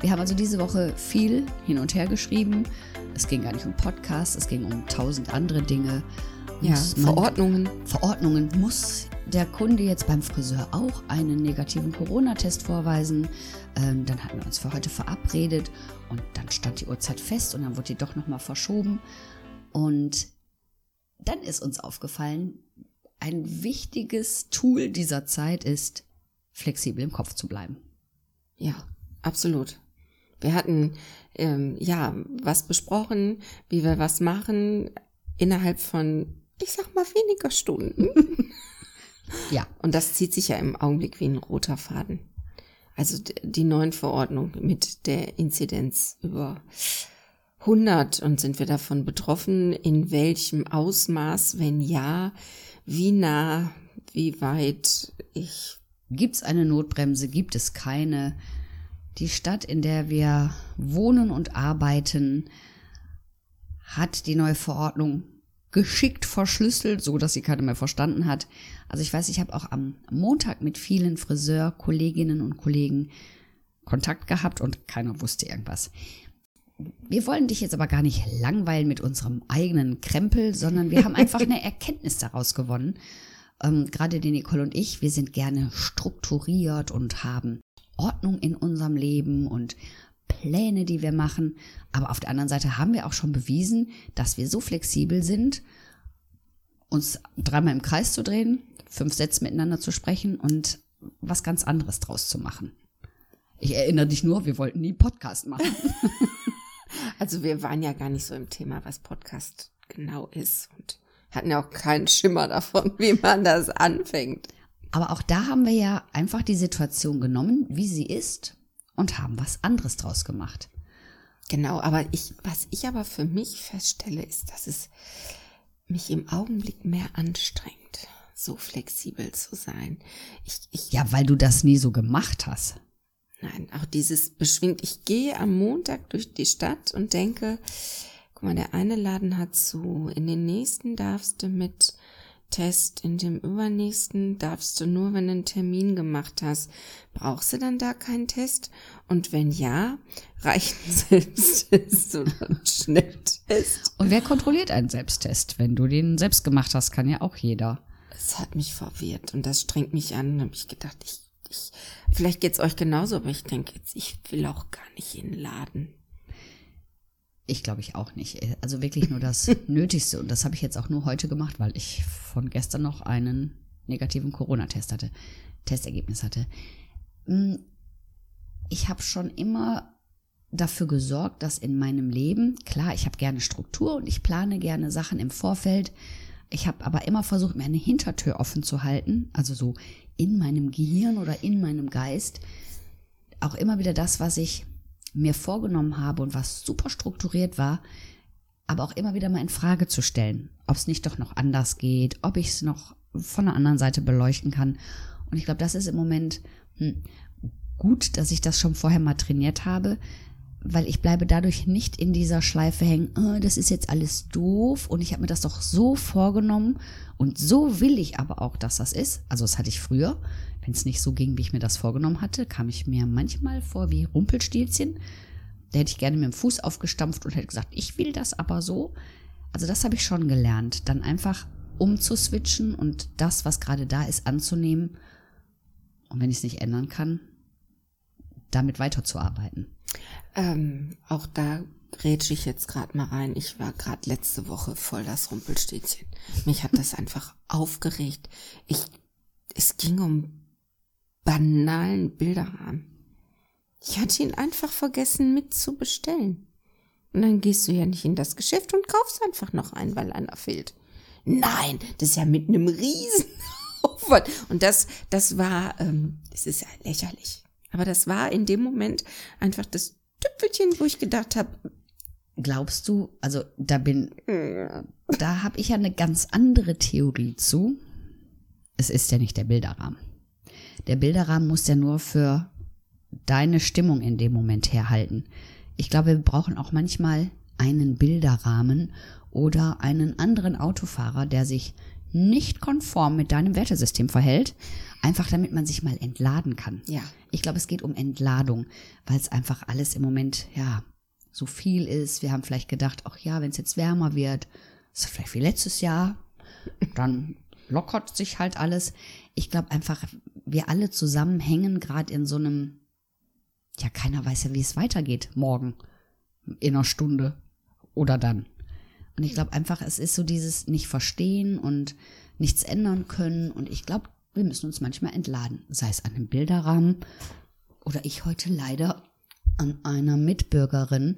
Wir haben also diese Woche viel hin und her geschrieben. Es ging gar nicht um Podcasts, es ging um tausend andere Dinge. Ja, Verordnungen. Verordnungen. Muss der Kunde jetzt beim Friseur auch einen negativen Corona-Test vorweisen? Ähm, dann hatten wir uns für heute verabredet und dann stand die Uhrzeit fest und dann wurde die doch nochmal verschoben. Und dann ist uns aufgefallen, ein wichtiges Tool dieser Zeit ist, flexibel im Kopf zu bleiben. Ja, absolut. Wir hatten ähm, ja was besprochen, wie wir was machen innerhalb von, ich sag mal, weniger Stunden. ja. Und das zieht sich ja im Augenblick wie ein roter Faden. Also die neuen Verordnung mit der Inzidenz über 100 und sind wir davon betroffen? In welchem Ausmaß? Wenn ja, wie nah, wie weit? Ich Gibt es eine Notbremse? Gibt es keine? Die Stadt, in der wir wohnen und arbeiten, hat die neue Verordnung geschickt verschlüsselt, so dass sie keiner mehr verstanden hat. Also ich weiß, ich habe auch am Montag mit vielen Friseurkolleginnen und Kollegen Kontakt gehabt und keiner wusste irgendwas. Wir wollen dich jetzt aber gar nicht langweilen mit unserem eigenen Krempel, sondern wir haben einfach eine Erkenntnis daraus gewonnen. Ähm, Gerade die Nicole und ich, wir sind gerne strukturiert und haben Ordnung in unserem Leben und Pläne, die wir machen. Aber auf der anderen Seite haben wir auch schon bewiesen, dass wir so flexibel sind, uns dreimal im Kreis zu drehen, fünf Sätze miteinander zu sprechen und was ganz anderes draus zu machen. Ich erinnere dich nur, wir wollten nie Podcast machen. also wir waren ja gar nicht so im Thema, was Podcast genau ist und hatten ja auch keinen Schimmer davon, wie man das anfängt. Aber auch da haben wir ja einfach die Situation genommen, wie sie ist und haben was anderes draus gemacht. Genau, aber ich, was ich aber für mich feststelle, ist, dass es mich im Augenblick mehr anstrengt, so flexibel zu sein. Ich, ich, ja, weil du das nie so gemacht hast. Nein, auch dieses beschwingt. Ich gehe am Montag durch die Stadt und denke, guck mal, der eine Laden hat zu, in den nächsten darfst du mit Test in dem übernächsten darfst du nur, wenn du einen Termin gemacht hast. Brauchst du dann da keinen Test? Und wenn ja, reicht ein Selbsttest oder ein Schnelltest? Und wer kontrolliert einen Selbsttest? Wenn du den selbst gemacht hast, kann ja auch jeder. Es hat mich verwirrt und das strengt mich an. Da habe ich gedacht, ich, ich, vielleicht geht's euch genauso, aber ich denke jetzt, ich will auch gar nicht in den Laden. Ich glaube ich auch nicht. Also wirklich nur das Nötigste. Und das habe ich jetzt auch nur heute gemacht, weil ich von gestern noch einen negativen Corona-Test hatte, Testergebnis hatte. Hm, ich habe schon immer dafür gesorgt, dass in meinem Leben, klar, ich habe gerne Struktur und ich plane gerne Sachen im Vorfeld. Ich habe aber immer versucht, mir eine Hintertür offen zu halten, also so in meinem Gehirn oder in meinem Geist. Auch immer wieder das, was ich mir vorgenommen habe und was super strukturiert war, aber auch immer wieder mal in Frage zu stellen, ob es nicht doch noch anders geht, ob ich es noch von der anderen Seite beleuchten kann. Und ich glaube, das ist im Moment hm, gut, dass ich das schon vorher mal trainiert habe, weil ich bleibe dadurch nicht in dieser Schleife hängen, oh, das ist jetzt alles doof und ich habe mir das doch so vorgenommen und so will ich aber auch, dass das ist. Also das hatte ich früher. Wenn es nicht so ging, wie ich mir das vorgenommen hatte, kam ich mir manchmal vor wie Rumpelstilzchen. Da hätte ich gerne mit dem Fuß aufgestampft und hätte gesagt, ich will das aber so. Also das habe ich schon gelernt, dann einfach umzuswitchen und das, was gerade da ist, anzunehmen. Und wenn ich es nicht ändern kann, damit weiterzuarbeiten. Ähm, auch da grätsche ich jetzt gerade mal rein. Ich war gerade letzte Woche voll das Rumpelstilzchen. Mich hat das einfach aufgeregt. Ich, es ging um banalen Bilderrahmen. Ich hatte ihn einfach vergessen mit zu bestellen. Und dann gehst du ja nicht in das Geschäft und kaufst einfach noch einen, weil einer fehlt. Nein, das ist ja mit einem Riesenaufwand. Und das, das war, ähm, das ist ja lächerlich. Aber das war in dem Moment einfach das Tüpfelchen, wo ich gedacht habe, glaubst du, also da bin, da habe ich ja eine ganz andere Theorie zu. Es ist ja nicht der Bilderrahmen. Der Bilderrahmen muss ja nur für deine Stimmung in dem Moment herhalten. Ich glaube, wir brauchen auch manchmal einen Bilderrahmen oder einen anderen Autofahrer, der sich nicht konform mit deinem Wertesystem verhält, einfach damit man sich mal entladen kann. Ja. Ich glaube, es geht um Entladung, weil es einfach alles im Moment, ja, so viel ist. Wir haben vielleicht gedacht, ach ja, wenn es jetzt wärmer wird, ist vielleicht wie letztes Jahr, dann lockert sich halt alles. Ich glaube einfach, wir alle zusammen hängen gerade in so einem, ja, keiner weiß ja, wie es weitergeht morgen, in einer Stunde oder dann. Und ich glaube einfach, es ist so dieses nicht verstehen und nichts ändern können. Und ich glaube, wir müssen uns manchmal entladen. Sei es an einem Bilderrahmen oder ich heute leider an einer Mitbürgerin,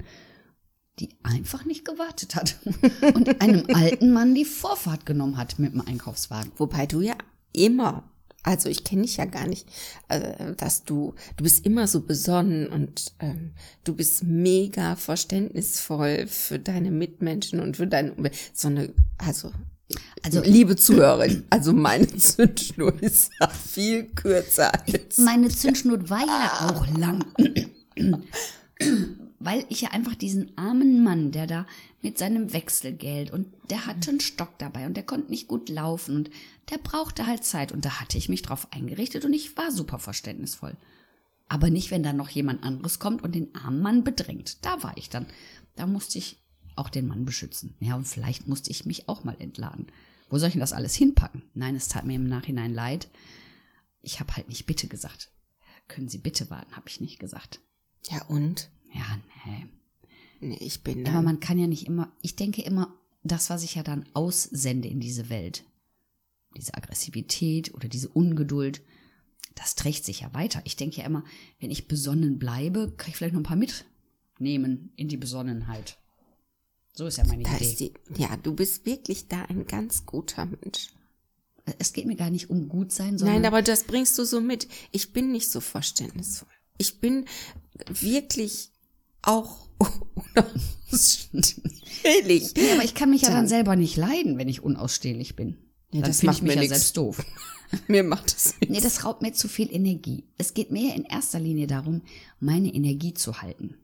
die einfach nicht gewartet hat und einem alten Mann die Vorfahrt genommen hat mit dem Einkaufswagen. Wobei du ja immer, also ich kenne dich ja gar nicht, äh, dass du, du bist immer so besonnen und ähm, du bist mega verständnisvoll für deine Mitmenschen und für deine Umwelt. So eine, also, also liebe Zuhörerin, also meine Zündschnur ist ja viel kürzer als. Meine Zündschnur war ja auch lang. Weil ich ja einfach diesen armen Mann, der da mit seinem Wechselgeld und der hatte einen Stock dabei und der konnte nicht gut laufen und der brauchte halt Zeit und da hatte ich mich drauf eingerichtet und ich war super verständnisvoll. Aber nicht, wenn da noch jemand anderes kommt und den armen Mann bedrängt. Da war ich dann. Da musste ich auch den Mann beschützen. Ja, und vielleicht musste ich mich auch mal entladen. Wo soll ich denn das alles hinpacken? Nein, es tat mir im Nachhinein leid. Ich habe halt nicht bitte gesagt. Können Sie bitte warten, habe ich nicht gesagt. Ja, und? Ja, nee. Nee, ich bin Aber dann, man kann ja nicht immer, ich denke immer, das, was ich ja dann aussende in diese Welt, diese Aggressivität oder diese Ungeduld, das trägt sich ja weiter. Ich denke ja immer, wenn ich besonnen bleibe, kann ich vielleicht noch ein paar mitnehmen in die Besonnenheit. So ist ja meine da Idee. die, ja, du bist wirklich da ein ganz guter Mensch. es geht mir gar nicht um gut sein, sondern Nein, aber das bringst du so mit. Ich bin nicht so verständnisvoll. Ich bin wirklich auch unausstehlich. Ja, aber ich kann mich ja dann Dann- selber nicht leiden, wenn ich unausstehlich bin. Ja, dann das macht ich mich mir ja nix. selbst doof. Mir macht das nichts. Nee, das raubt mir zu viel Energie. Es geht mir in erster Linie darum, meine Energie zu halten.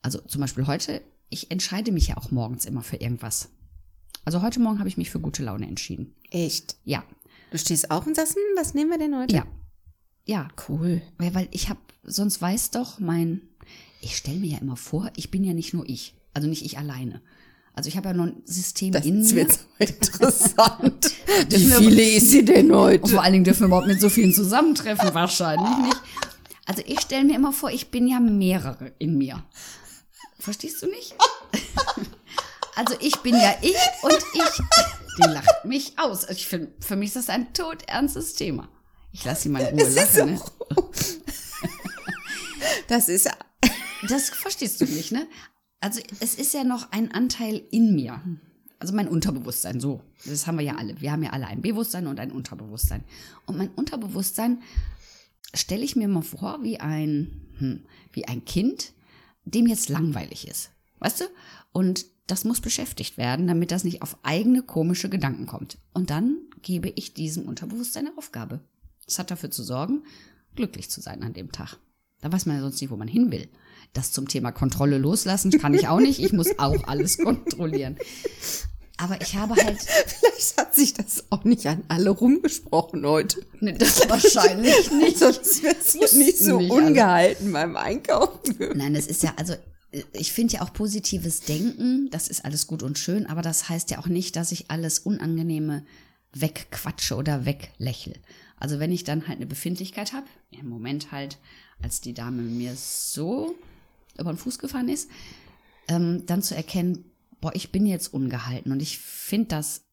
Also zum Beispiel heute, ich entscheide mich ja auch morgens immer für irgendwas. Also heute Morgen habe ich mich für gute Laune entschieden. Echt. Ja, Du stehst auf und sagst, hm, was nehmen wir denn heute? ja, ja. Cool. Weil, weil ich habe, sonst weiß doch mein, ich stelle mir ja immer vor, ich bin ja nicht nur ich. Also nicht ich alleine. Also ich habe ja noch ein System Das in mir. wird interessant. Wie viele ist sie denn Und heute? vor allen Dingen dürfen wir überhaupt mit so vielen zusammentreffen, wahrscheinlich nicht. Also ich stelle mir immer vor, ich bin ja mehrere in mir. Verstehst du nicht? Also ich bin ja ich und ich, die lacht mich aus. Also Ich find, für mich ist das ein todernstes Thema. Ich lasse sie mal in Ruhe lachen. Ne? Das ist Das verstehst du nicht, ne? Also es ist ja noch ein Anteil in mir. Also mein Unterbewusstsein, so. Das haben wir ja alle. Wir haben ja alle ein Bewusstsein und ein Unterbewusstsein. Und mein Unterbewusstsein stelle ich mir mal vor wie ein, hm, wie ein Kind, dem jetzt langweilig ist. Weißt du? Und das muss beschäftigt werden, damit das nicht auf eigene komische Gedanken kommt. Und dann gebe ich diesem Unterbewusstsein eine Aufgabe. Es hat dafür zu sorgen, glücklich zu sein an dem Tag. Da weiß man ja sonst nicht, wo man hin will. Das zum Thema Kontrolle loslassen kann ich auch nicht. Ich muss auch alles kontrollieren. Aber ich habe halt Vielleicht hat sich das auch nicht an alle rumgesprochen heute. ne, das wahrscheinlich nicht. Sonst wird es nicht so nicht alle. ungehalten beim Einkaufen. Nein, das ist ja, also ich finde ja auch positives Denken, das ist alles gut und schön, aber das heißt ja auch nicht, dass ich alles Unangenehme wegquatsche oder weglächle. Also wenn ich dann halt eine Befindlichkeit habe, im Moment halt, als die Dame mir so über den Fuß gefahren ist, ähm, dann zu erkennen, boah, ich bin jetzt ungehalten und ich finde das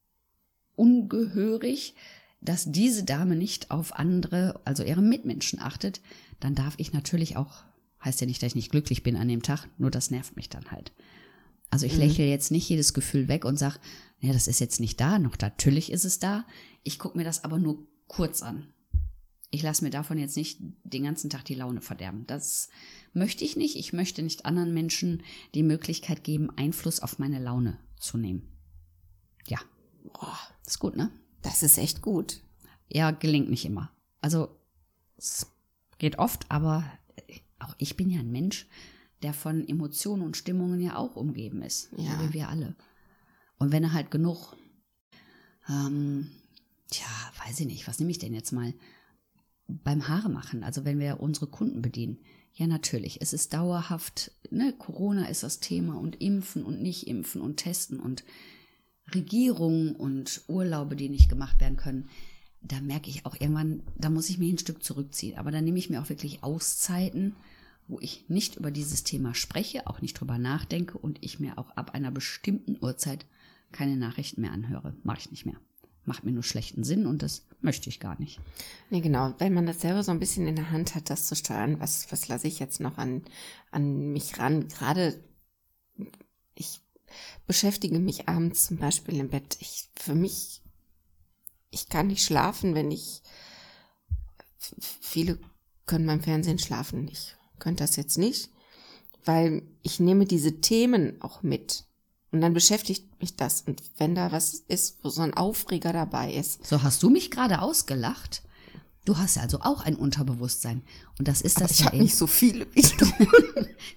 ungehörig, dass diese Dame nicht auf andere, also ihre Mitmenschen achtet, dann darf ich natürlich auch, heißt ja nicht, dass ich nicht glücklich bin an dem Tag, nur das nervt mich dann halt. Also ich lächle jetzt nicht jedes Gefühl weg und sag, ja, das ist jetzt nicht da, noch natürlich ist es da. Ich gucke mir das aber nur kurz an. Ich lasse mir davon jetzt nicht den ganzen Tag die Laune verderben. Das möchte ich nicht. Ich möchte nicht anderen Menschen die Möglichkeit geben, Einfluss auf meine Laune zu nehmen. Ja. Boah, Ist gut, ne? das ist echt gut. Ja, gelingt nicht immer. Also es geht oft, aber auch ich bin ja ein Mensch, der von Emotionen und Stimmungen ja auch umgeben ist. Ja. So wie wir alle. Und wenn er halt genug, ähm, tja, weiß ich nicht, was nehme ich denn jetzt mal? Beim Haare machen, also wenn wir unsere Kunden bedienen. Ja, natürlich, es ist dauerhaft, ne, Corona ist das Thema und impfen und nicht impfen und testen und Regierungen und Urlaube, die nicht gemacht werden können, da merke ich auch irgendwann, da muss ich mich ein Stück zurückziehen. Aber dann nehme ich mir auch wirklich Auszeiten, wo ich nicht über dieses Thema spreche, auch nicht drüber nachdenke und ich mir auch ab einer bestimmten Uhrzeit keine Nachrichten mehr anhöre. Mache ich nicht mehr. Macht mir nur schlechten Sinn und das möchte ich gar nicht. Nee, genau. Wenn man das selber so ein bisschen in der Hand hat, das zu steuern, was, was lasse ich jetzt noch an, an mich ran? Gerade ich beschäftige mich abends zum Beispiel im Bett. Ich, für mich, ich kann nicht schlafen, wenn ich, viele können beim Fernsehen schlafen. Ich könnte das jetzt nicht, weil ich nehme diese Themen auch mit. Und dann beschäftigt mich das. Und wenn da was ist, wo so ein Aufreger dabei ist, So, hast du mich gerade ausgelacht? Du hast ja also auch ein Unterbewusstsein. Und das ist das ich ja habe eben. nicht so viele wie du.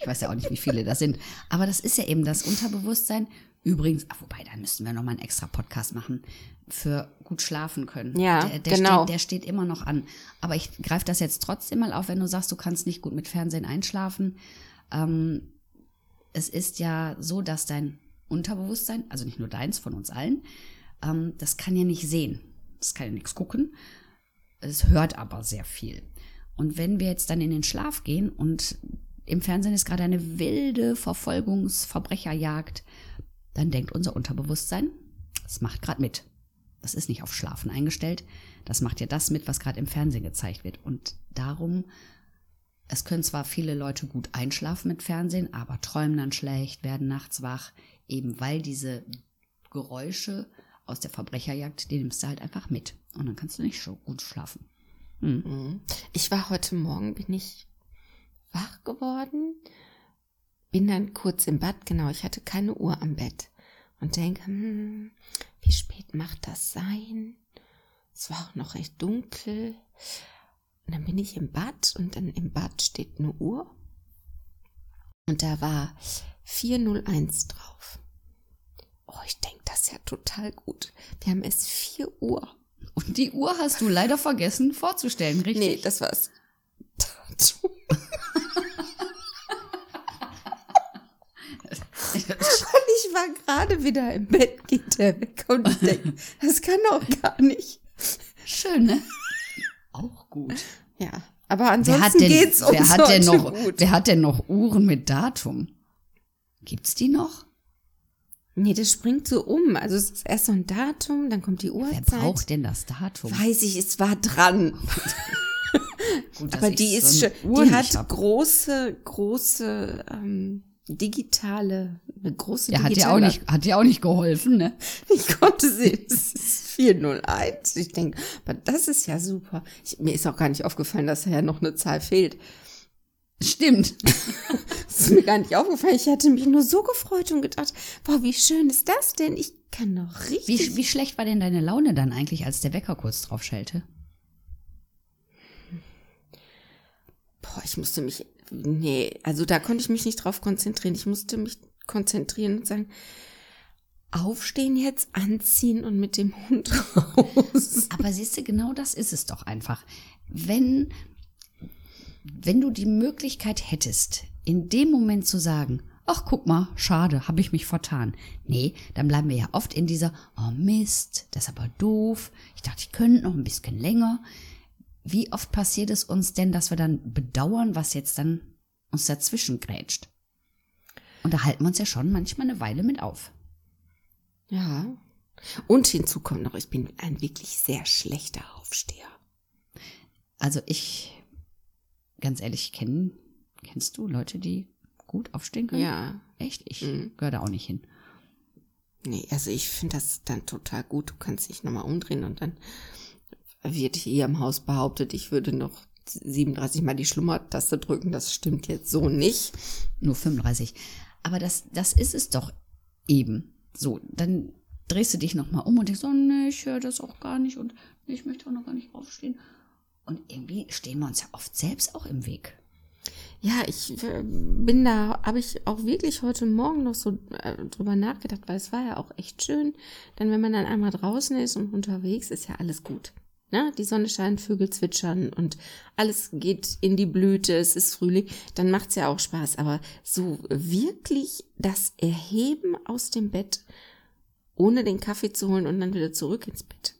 Ich weiß ja auch nicht, wie viele das sind. Aber das ist ja eben das Unterbewusstsein. Übrigens, ach, wobei, da müssten wir nochmal einen extra Podcast machen für gut schlafen können. Ja, der, der genau. Steht, der steht immer noch an. Aber ich greife das jetzt trotzdem mal auf, wenn du sagst, du kannst nicht gut mit Fernsehen einschlafen. Ähm, es ist ja so, dass dein Unterbewusstsein, also nicht nur deins, von uns allen, ähm, das kann ja nicht sehen. Das kann ja nichts gucken. Es hört aber sehr viel. Und wenn wir jetzt dann in den Schlaf gehen und im Fernsehen ist gerade eine wilde Verfolgungsverbrecherjagd, dann denkt unser Unterbewusstsein, das macht gerade mit. Das ist nicht auf Schlafen eingestellt. Das macht ja das mit, was gerade im Fernsehen gezeigt wird. Und darum, es können zwar viele Leute gut einschlafen mit Fernsehen, aber träumen dann schlecht, werden nachts wach, eben weil diese Geräusche aus der Verbrecherjagd, die nimmst du halt einfach mit. Und dann kannst du nicht so gut schlafen. Ich war heute Morgen, bin ich wach geworden, bin dann kurz im Bad, genau, ich hatte keine Uhr am Bett und denke, hm, wie spät macht das sein? Es war auch noch recht dunkel. Und dann bin ich im Bad und dann im Bad steht eine Uhr und da war 401 drauf. Oh, ich denke, das ist ja total gut. Wir haben es 4 Uhr. Und die Uhr hast du leider vergessen vorzustellen, richtig? Nee, das war's. Datum. Und ich war gerade wieder im Bett, geht der weg und ich denke, das kann doch gar nicht. Schön, ne? Auch gut. Ja, aber Wer ansonsten hat, denn, geht's uns wer, hat denn noch, gut. wer hat denn noch Uhren mit Datum? Gibt's die noch? Nee, das springt so um. Also es ist erst so ein Datum, dann kommt die Wer Uhrzeit. braucht denn das Datum? Weiß ich, es war dran. Gut, Aber die so ist eine schon, Uhr die hat hab. große, große ähm, digitale, eine große Der hat digitale. dir auch nicht, hat dir auch nicht geholfen, ne? Ich konnte sehen, es ist 401. Ich denke, aber das ist ja super. Ich, mir ist auch gar nicht aufgefallen, dass ja noch eine Zahl fehlt. Stimmt. Das ist mir gar nicht aufgefallen. Ich hatte mich nur so gefreut und gedacht, boah, wie schön ist das denn? Ich kann noch richtig. Wie, wie schlecht war denn deine Laune dann eigentlich, als der Wecker kurz drauf schellte? Boah, ich musste mich, nee, also da konnte ich mich nicht drauf konzentrieren. Ich musste mich konzentrieren und sagen, aufstehen jetzt, anziehen und mit dem Hund raus. Aber siehst du, genau das ist es doch einfach. Wenn, wenn du die Möglichkeit hättest, in dem Moment zu sagen, ach guck mal, schade, habe ich mich vertan. Nee, dann bleiben wir ja oft in dieser, oh Mist, das ist aber doof. Ich dachte, ich könnte noch ein bisschen länger. Wie oft passiert es uns denn, dass wir dann bedauern, was jetzt dann uns dazwischen grätscht? Und da halten wir uns ja schon manchmal eine Weile mit auf. Ja. Und hinzu kommt noch, ich bin ein wirklich sehr schlechter Aufsteher. Also ich, ganz ehrlich, kenn, kennst du Leute, die gut aufstehen können? Ja. Echt? Ich Mhm. gehöre da auch nicht hin. Nee, also ich finde das dann total gut. Du kannst dich nochmal umdrehen und dann wird hier im Haus behauptet, ich würde noch 37 Mal die Schlummertaste drücken. Das stimmt jetzt so nicht. Nur 35. Aber das, das ist es doch eben. So, dann drehst du dich nochmal um und denkst, oh nee, ich höre das auch gar nicht und ich möchte auch noch gar nicht aufstehen. Und irgendwie stehen wir uns ja oft selbst auch im Weg. Ja, ich äh, bin da, habe ich auch wirklich heute Morgen noch so äh, drüber nachgedacht, weil es war ja auch echt schön. Denn wenn man dann einmal draußen ist und unterwegs, ist ja alles gut. Ne? Die Sonne scheint, Vögel zwitschern und alles geht in die Blüte, es ist Frühling, dann macht's ja auch Spaß. Aber so wirklich das Erheben aus dem Bett, ohne den Kaffee zu holen und dann wieder zurück ins Bett.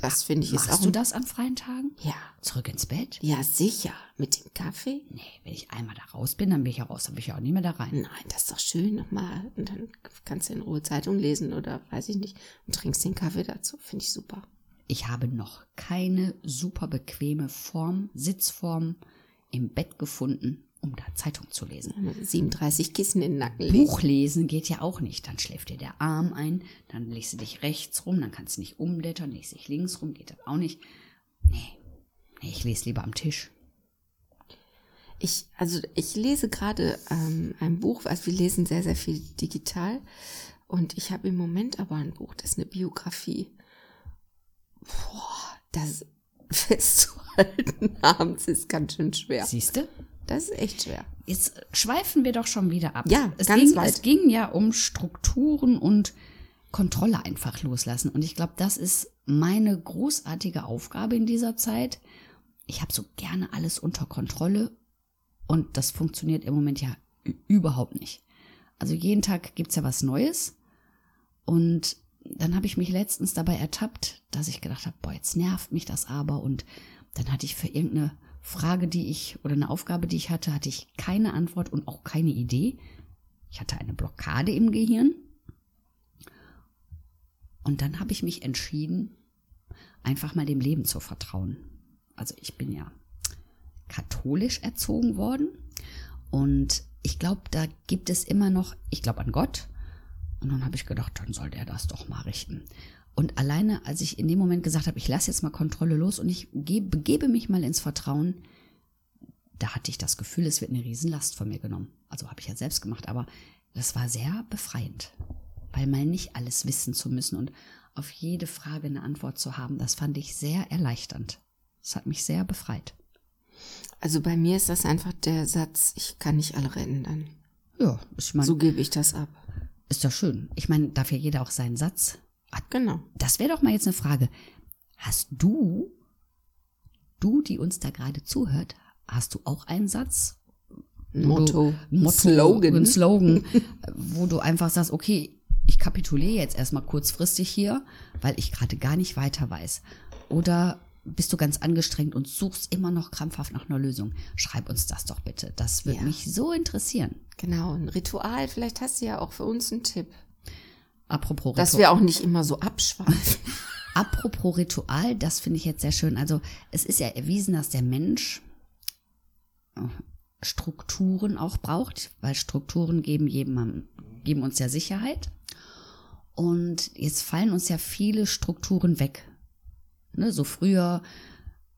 Das finde ich Machst ist auch. du das an freien Tagen? Ja. Zurück ins Bett? Ja, sicher. Mit dem Kaffee? Nee, wenn ich einmal da raus bin, dann bin ich ja raus, dann bin ich ja auch nicht mehr da rein. Nein, das ist doch schön nochmal. Und dann kannst du in Ruhe Zeitung lesen oder weiß ich nicht und trinkst den Kaffee dazu. Finde ich super. Ich habe noch keine super bequeme Form, Sitzform im Bett gefunden, um da Zeitung zu lesen. 37 Kissen in den Nacken legen. Buch lesen geht ja auch nicht. Dann schläft dir der Arm ein, dann legst du dich rechts rum, dann kannst du nicht umblättern, legst dich links rum, geht das auch nicht. Nee, nee ich lese lieber am Tisch. Ich, also ich lese gerade ähm, ein Buch, also wir lesen sehr, sehr viel digital. Und ich habe im Moment aber ein Buch, das ist eine Biografie. Boah, das festzuhalten abends ist ganz schön schwer. Siehst du? Das ist echt schwer. Jetzt schweifen wir doch schon wieder ab. Ja, es ganz ging, weit. Es ging ja um Strukturen und Kontrolle einfach loslassen. Und ich glaube, das ist meine großartige Aufgabe in dieser Zeit. Ich habe so gerne alles unter Kontrolle und das funktioniert im Moment ja überhaupt nicht. Also jeden Tag gibt's ja was Neues und dann habe ich mich letztens dabei ertappt, dass ich gedacht habe, boah, jetzt nervt mich das aber und dann hatte ich für irgendeine Frage, die ich oder eine Aufgabe, die ich hatte, hatte ich keine Antwort und auch keine Idee. Ich hatte eine Blockade im Gehirn. Und dann habe ich mich entschieden, einfach mal dem Leben zu vertrauen. Also ich bin ja katholisch erzogen worden und ich glaube, da gibt es immer noch, ich glaube an Gott. Und dann habe ich gedacht, dann soll der das doch mal richten. Und alleine, als ich in dem Moment gesagt habe, ich lasse jetzt mal Kontrolle los und ich gebe, begebe mich mal ins Vertrauen, da hatte ich das Gefühl, es wird eine Riesenlast von mir genommen. Also habe ich ja selbst gemacht, aber das war sehr befreiend, weil mal nicht alles wissen zu müssen und auf jede Frage eine Antwort zu haben, das fand ich sehr erleichternd. Das hat mich sehr befreit. Also bei mir ist das einfach der Satz, ich kann nicht alle retten dann. Ja, ich meine, So gebe ich das ab. ist doch schön. Ich meine, darf ja jeder auch seinen Satz. Genau. Das wäre doch mal jetzt eine Frage. Hast du, du, die uns da gerade zuhört, hast du auch einen Satz? Motto, du, Motto, Slogan. ein Slogan, wo du einfach sagst, okay, ich kapituliere jetzt erstmal kurzfristig hier, weil ich gerade gar nicht weiter weiß. Oder bist du ganz angestrengt und suchst immer noch krampfhaft nach einer Lösung? Schreib uns das doch bitte. Das würde Ja. mich so interessieren. Genau, ein Ritual. Vielleicht hast du ja auch für uns einen Tipp. Apropos Dass Ritu- wir auch nicht immer so abschweifen. Apropos Ritual, das finde ich jetzt sehr schön. Also es ist ja erwiesen, dass der Mensch äh, Strukturen auch braucht, weil Strukturen geben jedem, geben uns ja Sicherheit. Und jetzt fallen uns ja viele Strukturen weg. Ne, so früher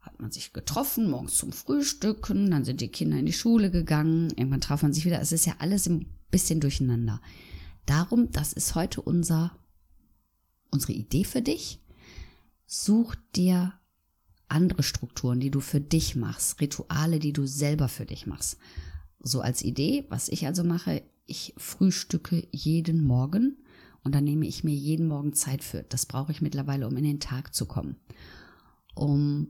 hat man sich getroffen, morgens zum Frühstücken, dann sind die Kinder in die Schule gegangen, irgendwann traf man sich wieder. Es ist ja alles ein bisschen durcheinander. Darum, das ist heute unser, unsere Idee für dich. Such dir andere Strukturen, die du für dich machst, Rituale, die du selber für dich machst. So als Idee, was ich also mache, ich frühstücke jeden Morgen und dann nehme ich mir jeden Morgen Zeit für. Das brauche ich mittlerweile, um in den Tag zu kommen. Um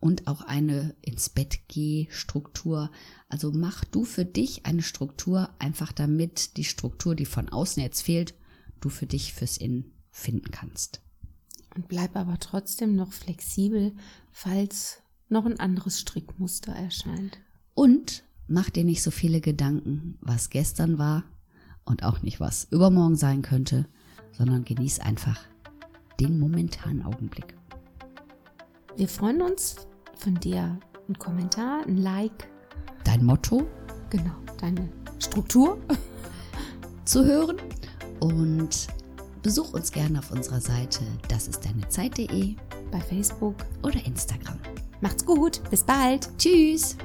und auch eine ins Bett geh Struktur. Also mach du für dich eine Struktur, einfach damit die Struktur, die von außen jetzt fehlt, du für dich fürs Innen finden kannst. Und bleib aber trotzdem noch flexibel, falls noch ein anderes Strickmuster erscheint. Und mach dir nicht so viele Gedanken, was gestern war und auch nicht was übermorgen sein könnte, sondern genieß einfach den momentanen Augenblick. Wir freuen uns von dir einen Kommentar, ein Like, Dein Motto genau, deine Struktur. zu hören und besuch uns gerne auf unserer Seite das ist deine Zeit.de bei Facebook oder Instagram. Macht's gut, bis bald. Tschüss!